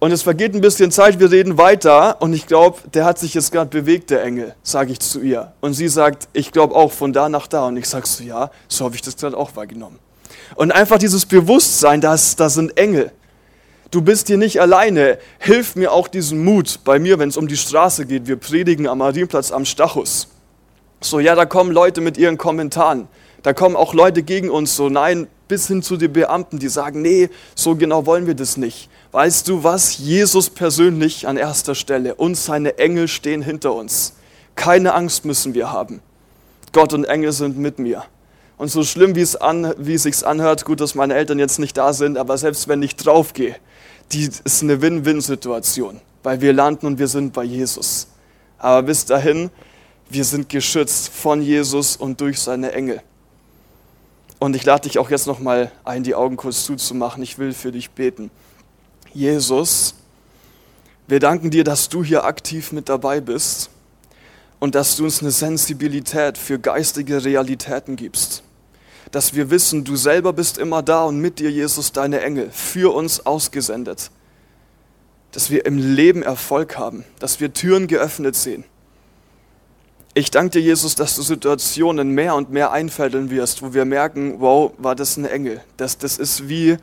Und es vergeht ein bisschen Zeit, wir reden weiter und ich glaube, der hat sich jetzt gerade bewegt, der Engel, sage ich zu ihr. Und sie sagt, ich glaube auch von da nach da. Und ich sage so, ja, so habe ich das gerade auch wahrgenommen. Und einfach dieses Bewusstsein, dass da sind Engel. Du bist hier nicht alleine. Hilf mir auch diesen Mut bei mir, wenn es um die Straße geht. Wir predigen am Marienplatz am Stachus. So, ja, da kommen Leute mit ihren Kommentaren. Da kommen auch Leute gegen uns, so, nein, bis hin zu den Beamten, die sagen, nee, so genau wollen wir das nicht. Weißt du was? Jesus persönlich an erster Stelle und seine Engel stehen hinter uns. Keine Angst müssen wir haben. Gott und Engel sind mit mir. Und so schlimm, wie es, an, wie es sich anhört, gut, dass meine Eltern jetzt nicht da sind, aber selbst wenn ich draufgehe, die ist eine Win-Win-Situation, weil wir landen und wir sind bei Jesus. Aber bis dahin, wir sind geschützt von Jesus und durch seine Engel. Und ich lade dich auch jetzt noch mal ein, die Augen kurz zuzumachen. Ich will für dich beten. Jesus, wir danken dir, dass du hier aktiv mit dabei bist und dass du uns eine Sensibilität für geistige Realitäten gibst. Dass wir wissen, du selber bist immer da und mit dir, Jesus, deine Engel, für uns ausgesendet. Dass wir im Leben Erfolg haben, dass wir Türen geöffnet sehen ich danke dir, Jesus, dass du Situationen mehr und mehr einfädeln wirst, wo wir merken, wow, war das ein Engel. Das, das ist wie,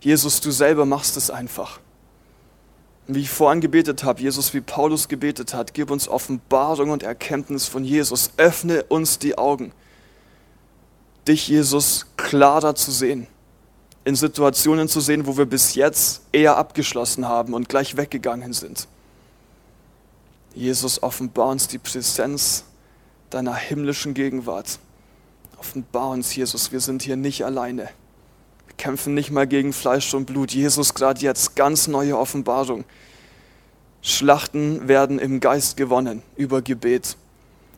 Jesus, du selber machst es einfach. Wie ich vorhin gebetet habe, Jesus, wie Paulus gebetet hat, gib uns Offenbarung und Erkenntnis von Jesus. Öffne uns die Augen, dich, Jesus, klarer zu sehen. In Situationen zu sehen, wo wir bis jetzt eher abgeschlossen haben und gleich weggegangen sind. Jesus, offenbar uns die Präsenz deiner himmlischen Gegenwart. Offenbar uns, Jesus, wir sind hier nicht alleine. Wir kämpfen nicht mal gegen Fleisch und Blut. Jesus, gerade jetzt ganz neue Offenbarung. Schlachten werden im Geist gewonnen über Gebet.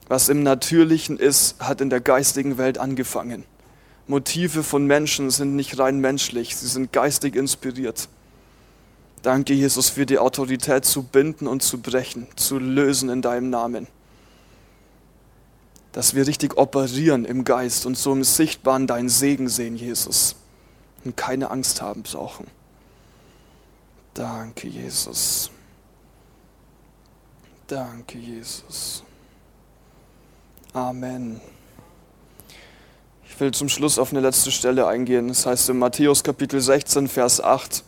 Was im Natürlichen ist, hat in der geistigen Welt angefangen. Motive von Menschen sind nicht rein menschlich, sie sind geistig inspiriert. Danke, Jesus, für die Autorität zu binden und zu brechen, zu lösen in deinem Namen dass wir richtig operieren im Geist und so im Sichtbaren deinen Segen sehen, Jesus. Und keine Angst haben brauchen. Danke, Jesus. Danke, Jesus. Amen. Ich will zum Schluss auf eine letzte Stelle eingehen. Das heißt in Matthäus Kapitel 16, Vers 8.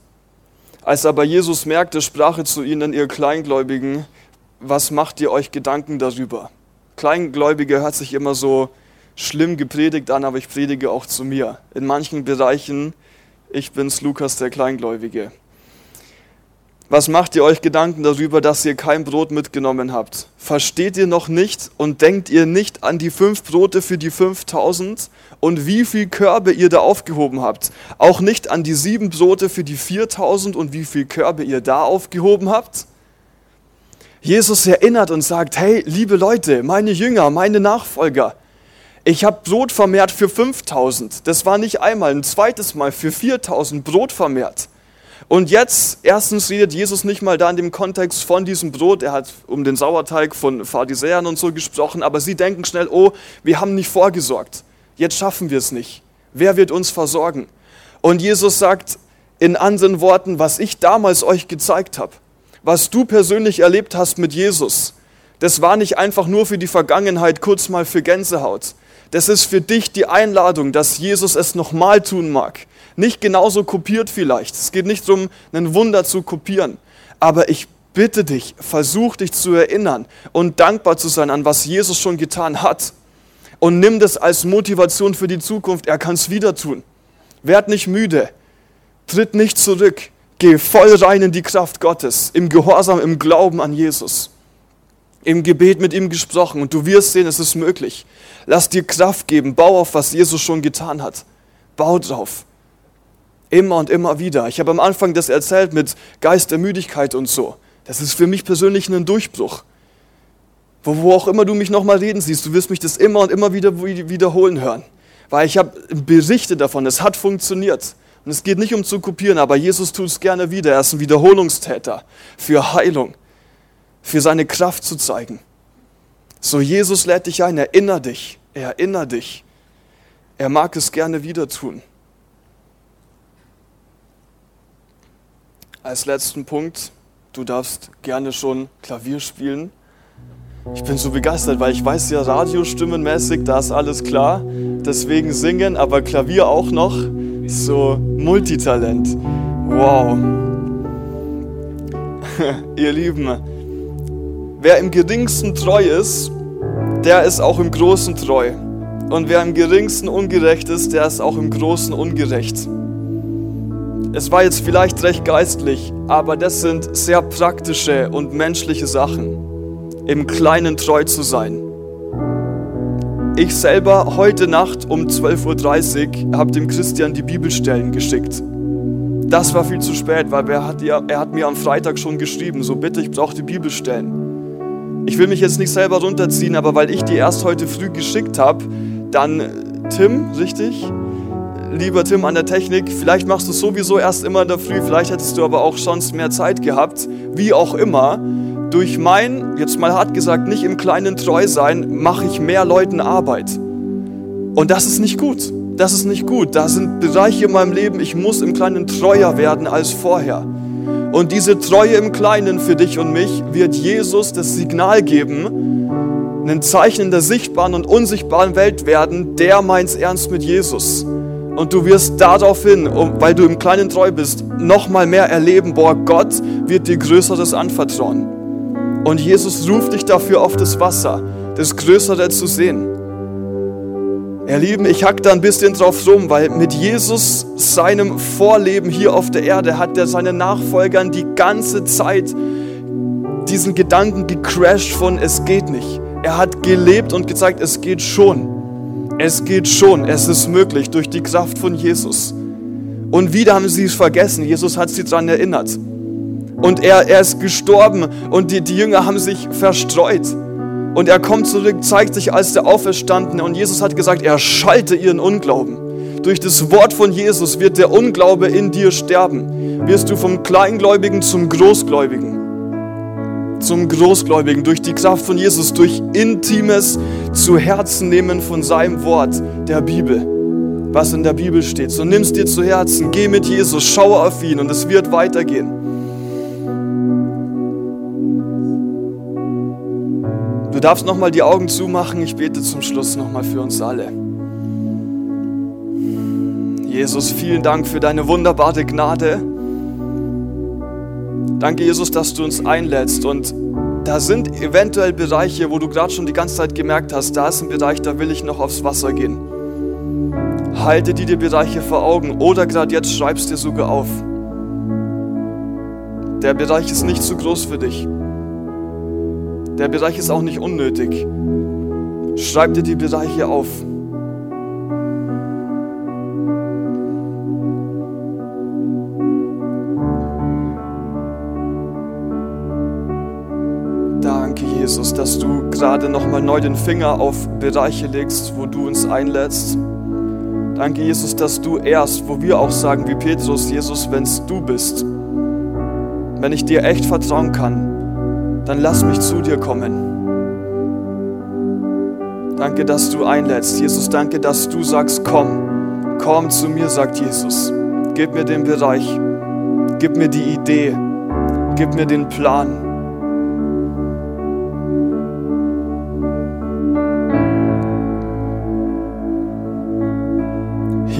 Als aber Jesus merkte, sprach er zu ihnen, ihr Kleingläubigen, was macht ihr euch Gedanken darüber? Kleingläubige hört sich immer so schlimm gepredigt an, aber ich predige auch zu mir. In manchen Bereichen, ich bin's Lukas der Kleingläubige. Was macht ihr euch Gedanken darüber, dass ihr kein Brot mitgenommen habt? Versteht ihr noch nicht und denkt ihr nicht an die fünf Brote für die 5000 und wie viel Körbe ihr da aufgehoben habt? Auch nicht an die sieben Brote für die 4000 und wie viel Körbe ihr da aufgehoben habt? Jesus erinnert und sagt, hey, liebe Leute, meine Jünger, meine Nachfolger, ich habe Brot vermehrt für 5000. Das war nicht einmal, ein zweites Mal für 4000 Brot vermehrt. Und jetzt, erstens redet Jesus nicht mal da in dem Kontext von diesem Brot. Er hat um den Sauerteig von Pharisäern und so gesprochen, aber sie denken schnell, oh, wir haben nicht vorgesorgt. Jetzt schaffen wir es nicht. Wer wird uns versorgen? Und Jesus sagt in anderen Worten, was ich damals euch gezeigt habe was du persönlich erlebt hast mit Jesus, das war nicht einfach nur für die Vergangenheit kurz mal für Gänsehaut. Das ist für dich die Einladung, dass Jesus es nochmal tun mag. Nicht genauso kopiert vielleicht. Es geht nicht darum, ein Wunder zu kopieren. Aber ich bitte dich, versuch dich zu erinnern und dankbar zu sein an was Jesus schon getan hat. Und nimm das als Motivation für die Zukunft. Er kann es wieder tun. Werd nicht müde. Tritt nicht zurück. Geh voll rein in die Kraft Gottes, im Gehorsam, im Glauben an Jesus. Im Gebet mit ihm gesprochen und du wirst sehen, es ist möglich. Lass dir Kraft geben, bau auf, was Jesus schon getan hat. Bau drauf. Immer und immer wieder. Ich habe am Anfang das erzählt mit Geist der Müdigkeit und so. Das ist für mich persönlich ein Durchbruch. Wo, wo auch immer du mich nochmal reden siehst, du wirst mich das immer und immer wieder wiederholen hören. Weil ich habe Berichte davon, es hat funktioniert. Und es geht nicht um zu kopieren, aber Jesus tut es gerne wieder. Er ist ein Wiederholungstäter für Heilung, für seine Kraft zu zeigen. So, Jesus lädt dich ein, erinnere dich, erinnere dich. Er mag es gerne wieder tun. Als letzten Punkt, du darfst gerne schon Klavier spielen. Ich bin so begeistert, weil ich weiß ja, radiostimmenmäßig, da ist alles klar. Deswegen singen, aber Klavier auch noch. So Multitalent. Wow. [LAUGHS] Ihr Lieben, wer im geringsten treu ist, der ist auch im Großen treu. Und wer im geringsten ungerecht ist, der ist auch im Großen ungerecht. Es war jetzt vielleicht recht geistlich, aber das sind sehr praktische und menschliche Sachen, im Kleinen treu zu sein. Ich selber heute Nacht um 12.30 Uhr habe dem Christian die Bibelstellen geschickt. Das war viel zu spät, weil er hat, er hat mir am Freitag schon geschrieben, so bitte, ich brauche die Bibelstellen. Ich will mich jetzt nicht selber runterziehen, aber weil ich die erst heute früh geschickt habe, dann Tim, richtig? lieber Tim an der Technik, vielleicht machst du sowieso erst immer in der Früh, vielleicht hättest du aber auch sonst mehr Zeit gehabt, wie auch immer. Durch mein, jetzt mal hart gesagt, nicht im Kleinen treu sein, mache ich mehr Leuten Arbeit. Und das ist nicht gut. Das ist nicht gut. Da sind Bereiche in meinem Leben, ich muss im Kleinen treuer werden als vorher. Und diese Treue im Kleinen für dich und mich wird Jesus das Signal geben, ein Zeichen in der sichtbaren und unsichtbaren Welt werden, der meint's ernst mit Jesus. Und du wirst daraufhin, weil du im Kleinen treu bist, nochmal mehr erleben, boah, Gott wird dir Größeres anvertrauen. Und Jesus ruft dich dafür auf das Wasser, das Größere zu sehen. Ihr Lieben, ich hack da ein bisschen drauf rum, weil mit Jesus, seinem Vorleben hier auf der Erde, hat er seinen Nachfolgern die ganze Zeit diesen Gedanken gecrashed von es geht nicht. Er hat gelebt und gezeigt, es geht schon. Es geht schon, es ist möglich durch die Kraft von Jesus. Und wieder haben sie es vergessen. Jesus hat sie daran erinnert. Und er, er ist gestorben und die, die Jünger haben sich verstreut. Und er kommt zurück, zeigt sich als der Auferstandene. Und Jesus hat gesagt, er schalte ihren Unglauben. Durch das Wort von Jesus wird der Unglaube in dir sterben. Wirst du vom Kleingläubigen zum Großgläubigen zum Großgläubigen, durch die Kraft von Jesus, durch intimes zu Herzen nehmen von seinem Wort, der Bibel, was in der Bibel steht. So nimmst dir zu Herzen, geh mit Jesus, schaue auf ihn und es wird weitergehen. Du darfst nochmal die Augen zumachen. Ich bete zum Schluss nochmal für uns alle. Jesus, vielen Dank für deine wunderbare Gnade. Danke, Jesus, dass du uns einlädst. Und da sind eventuell Bereiche, wo du gerade schon die ganze Zeit gemerkt hast, da ist ein Bereich, da will ich noch aufs Wasser gehen. Halte dir die Bereiche vor Augen oder gerade jetzt schreibst dir sogar auf. Der Bereich ist nicht zu groß für dich. Der Bereich ist auch nicht unnötig. Schreib dir die Bereiche auf. Jesus, dass du gerade nochmal neu den Finger auf Bereiche legst, wo du uns einlädst. Danke, Jesus, dass du erst, wo wir auch sagen, wie Petrus, Jesus, wenn es du bist, wenn ich dir echt vertrauen kann, dann lass mich zu dir kommen. Danke, dass du einlädst. Jesus, danke, dass du sagst, komm, komm zu mir, sagt Jesus. Gib mir den Bereich, gib mir die Idee, gib mir den Plan.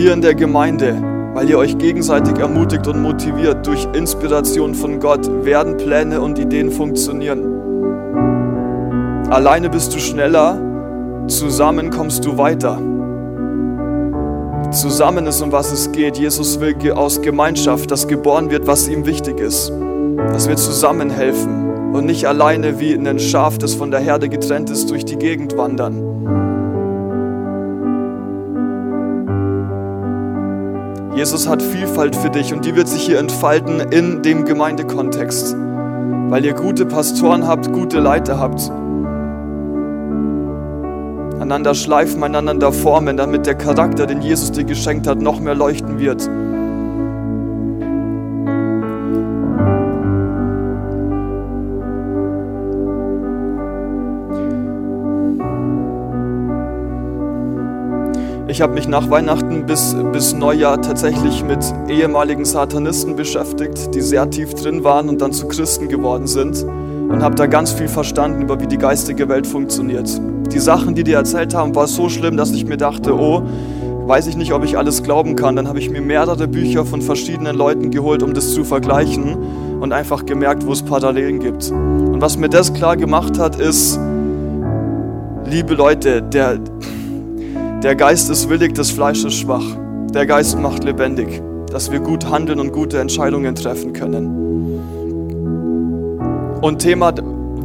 hier in der Gemeinde, weil ihr euch gegenseitig ermutigt und motiviert durch Inspiration von Gott, werden Pläne und Ideen funktionieren. Alleine bist du schneller, zusammen kommst du weiter. Zusammen ist, um was es geht. Jesus will aus Gemeinschaft, dass geboren wird, was ihm wichtig ist. Dass wir zusammen helfen und nicht alleine wie ein Schaf, das von der Herde getrennt ist, durch die Gegend wandern. Jesus hat Vielfalt für dich und die wird sich hier entfalten in dem Gemeindekontext, weil ihr gute Pastoren habt, gute Leiter habt einander schleifen, einander formen, damit der Charakter, den Jesus dir geschenkt hat, noch mehr leuchten wird. Ich habe mich nach Weihnachten bis, bis Neujahr tatsächlich mit ehemaligen Satanisten beschäftigt, die sehr tief drin waren und dann zu Christen geworden sind und habe da ganz viel verstanden über wie die geistige Welt funktioniert die Sachen, die die erzählt haben, war so schlimm, dass ich mir dachte, oh, weiß ich nicht, ob ich alles glauben kann. Dann habe ich mir mehrere Bücher von verschiedenen Leuten geholt, um das zu vergleichen und einfach gemerkt, wo es Parallelen gibt. Und was mir das klar gemacht hat, ist, liebe Leute, der, der Geist ist willig, das Fleisch ist schwach. Der Geist macht lebendig, dass wir gut handeln und gute Entscheidungen treffen können. Und Thema,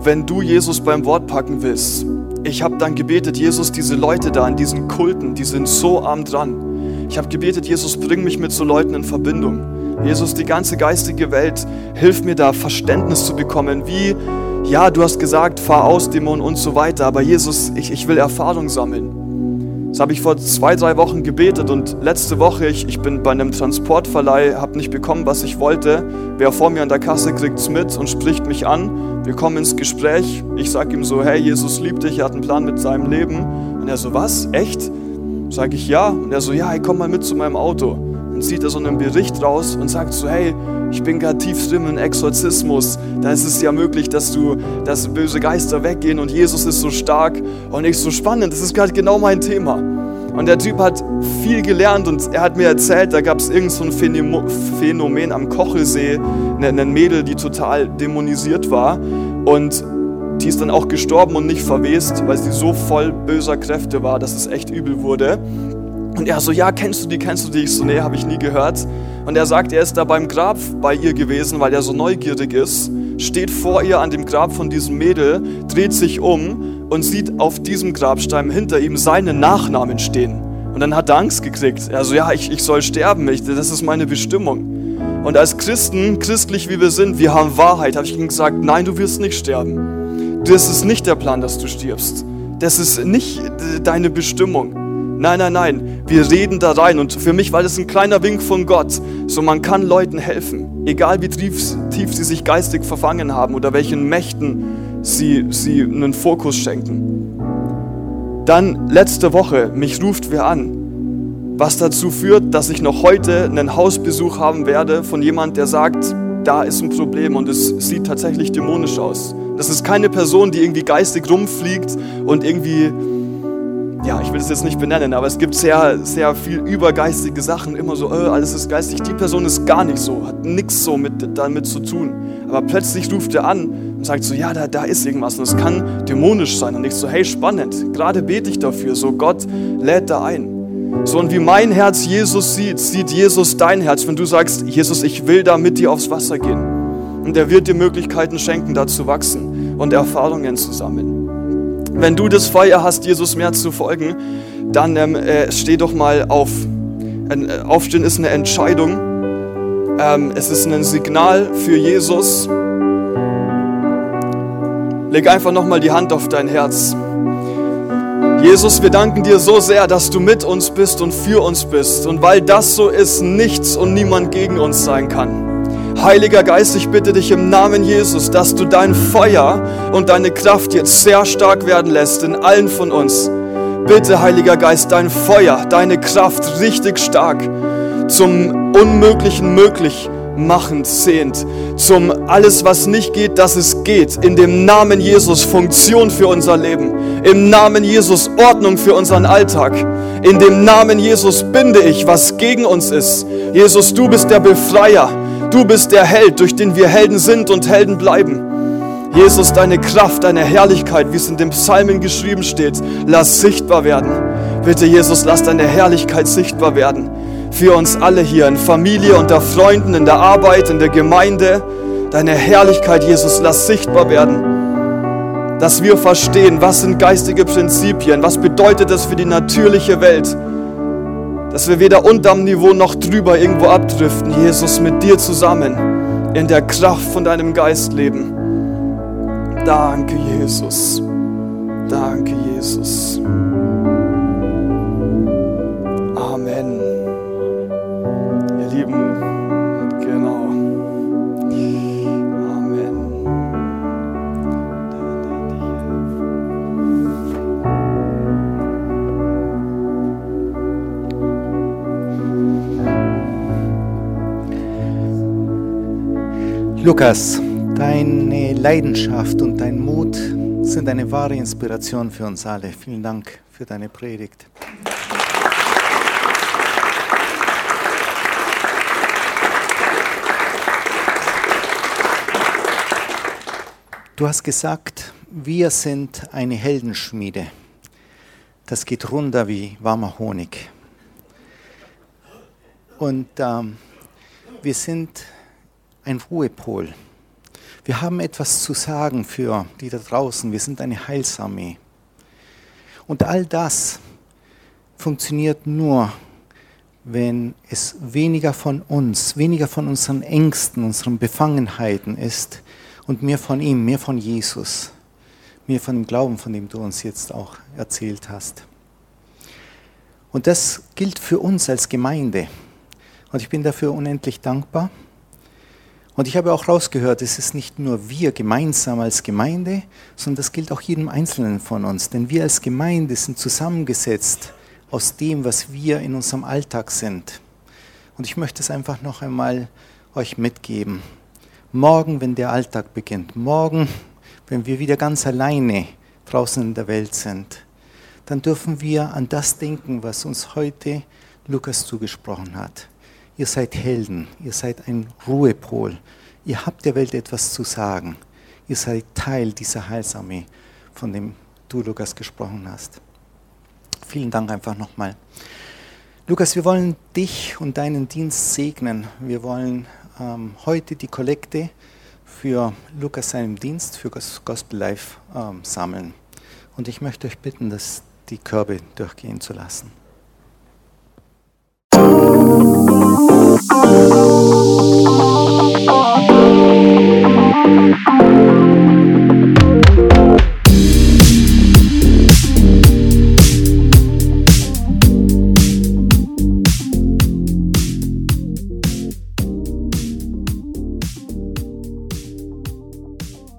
wenn du Jesus beim Wort packen willst, ich habe dann gebetet, Jesus, diese Leute da in diesen Kulten, die sind so arm dran. Ich habe gebetet, Jesus, bring mich mit so Leuten in Verbindung. Jesus, die ganze geistige Welt, hilf mir da Verständnis zu bekommen, wie, ja, du hast gesagt, fahr aus, Dämon und so weiter, aber Jesus, ich, ich will Erfahrung sammeln. Das habe ich vor zwei, drei Wochen gebetet und letzte Woche, ich, ich bin bei einem Transportverleih, habe nicht bekommen, was ich wollte. Wer vor mir an der Kasse kriegt es mit und spricht mich an. Wir kommen ins Gespräch. Ich sage ihm so, hey, Jesus liebt dich, er hat einen Plan mit seinem Leben. Und er so, was? Echt? Sage ich ja. Und er so, ja, hey, komm mal mit zu meinem Auto. Dann zieht er so einen Bericht raus und sagt so, hey, ich bin gerade tief drin in Exorzismus. Da ist es ja möglich, dass du, dass böse Geister weggehen und Jesus ist so stark und ich so spannend. Das ist gerade genau mein Thema. Und der Typ hat viel gelernt und er hat mir erzählt, da gab es irgend so ein Phänomen am Kochelsee, ein Mädel, die total dämonisiert war und die ist dann auch gestorben und nicht verwest, weil sie so voll böser Kräfte war, dass es echt übel wurde. Und er so, ja, kennst du die, kennst du die? Ich so, nee, habe ich nie gehört. Und er sagt, er ist da beim Grab bei ihr gewesen, weil er so neugierig ist, steht vor ihr an dem Grab von diesem Mädel, dreht sich um und sieht auf diesem Grabstein hinter ihm seinen Nachnamen stehen. Und dann hat er Angst gekriegt. Er so, ja, ich, ich soll sterben, ich, das ist meine Bestimmung. Und als Christen, christlich wie wir sind, wir haben Wahrheit, habe ich ihm gesagt, nein, du wirst nicht sterben. Das ist nicht der Plan, dass du stirbst. Das ist nicht deine Bestimmung. Nein, nein, nein. Wir reden da rein. Und für mich war das ein kleiner Wink von Gott. So, man kann Leuten helfen. Egal wie tief, tief sie sich geistig verfangen haben oder welchen Mächten sie, sie einen Fokus schenken. Dann letzte Woche, mich ruft wer an. Was dazu führt, dass ich noch heute einen Hausbesuch haben werde von jemand, der sagt, da ist ein Problem und es sieht tatsächlich dämonisch aus. Das ist keine Person, die irgendwie geistig rumfliegt und irgendwie ja, ich will es jetzt nicht benennen, aber es gibt sehr, sehr viel übergeistige Sachen, immer so, äh, alles ist geistig. Die Person ist gar nicht so, hat nichts so mit, damit zu tun. Aber plötzlich ruft er an und sagt so, ja, da, da ist irgendwas und es kann dämonisch sein. Und ich so, hey, spannend, gerade bete ich dafür, so Gott lädt da ein. So und wie mein Herz Jesus sieht, sieht Jesus dein Herz, wenn du sagst, Jesus, ich will da mit dir aufs Wasser gehen. Und er wird dir Möglichkeiten schenken, da zu wachsen und Erfahrungen zu sammeln. Wenn du das Feuer hast, Jesus mehr zu folgen, dann ähm, äh, steh doch mal auf. Ein, äh, Aufstehen ist eine Entscheidung. Ähm, es ist ein Signal für Jesus. Leg einfach nochmal die Hand auf dein Herz. Jesus, wir danken dir so sehr, dass du mit uns bist und für uns bist. Und weil das so ist, nichts und niemand gegen uns sein kann. Heiliger Geist, ich bitte dich im Namen Jesus, dass du dein Feuer und deine Kraft jetzt sehr stark werden lässt in allen von uns. Bitte, Heiliger Geist, dein Feuer, deine Kraft richtig stark zum Unmöglichen möglich machend sehnt, zum alles, was nicht geht, dass es geht. In dem Namen Jesus Funktion für unser Leben. Im Namen Jesus Ordnung für unseren Alltag. In dem Namen Jesus binde ich, was gegen uns ist. Jesus, du bist der Befreier. Du bist der Held, durch den wir Helden sind und Helden bleiben. Jesus, deine Kraft, deine Herrlichkeit, wie es in den Psalmen geschrieben steht, lass sichtbar werden. Bitte, Jesus, lass deine Herrlichkeit sichtbar werden für uns alle hier, in Familie, unter Freunden, in der Arbeit, in der Gemeinde. Deine Herrlichkeit, Jesus, lass sichtbar werden. Dass wir verstehen, was sind geistige Prinzipien, was bedeutet das für die natürliche Welt. Dass wir weder unterm Niveau noch drüber irgendwo abdriften, Jesus, mit dir zusammen in der Kraft von deinem Geist leben. Danke, Jesus. Danke, Jesus. Lukas, deine Leidenschaft und dein Mut sind eine wahre Inspiration für uns alle. Vielen Dank für deine Predigt. Du hast gesagt, wir sind eine Heldenschmiede. Das geht runter wie warmer Honig. Und ähm, wir sind ein Ruhepol. Wir haben etwas zu sagen für die da draußen. Wir sind eine Heilsarmee. Und all das funktioniert nur, wenn es weniger von uns, weniger von unseren Ängsten, unseren Befangenheiten ist und mehr von ihm, mehr von Jesus, mehr von dem Glauben, von dem du uns jetzt auch erzählt hast. Und das gilt für uns als Gemeinde. Und ich bin dafür unendlich dankbar. Und ich habe auch rausgehört, es ist nicht nur wir gemeinsam als Gemeinde, sondern das gilt auch jedem Einzelnen von uns. Denn wir als Gemeinde sind zusammengesetzt aus dem, was wir in unserem Alltag sind. Und ich möchte es einfach noch einmal euch mitgeben. Morgen, wenn der Alltag beginnt, morgen, wenn wir wieder ganz alleine draußen in der Welt sind, dann dürfen wir an das denken, was uns heute Lukas zugesprochen hat. Ihr seid Helden, ihr seid ein Ruhepol, ihr habt der Welt etwas zu sagen, ihr seid Teil dieser Heilsarmee, von dem du, Lukas, gesprochen hast. Vielen Dank einfach nochmal. Lukas, wir wollen dich und deinen Dienst segnen. Wir wollen ähm, heute die Kollekte für Lukas seinen Dienst, für Gospel Life ähm, sammeln. Und ich möchte euch bitten, dass die Körbe durchgehen zu lassen. Thank you.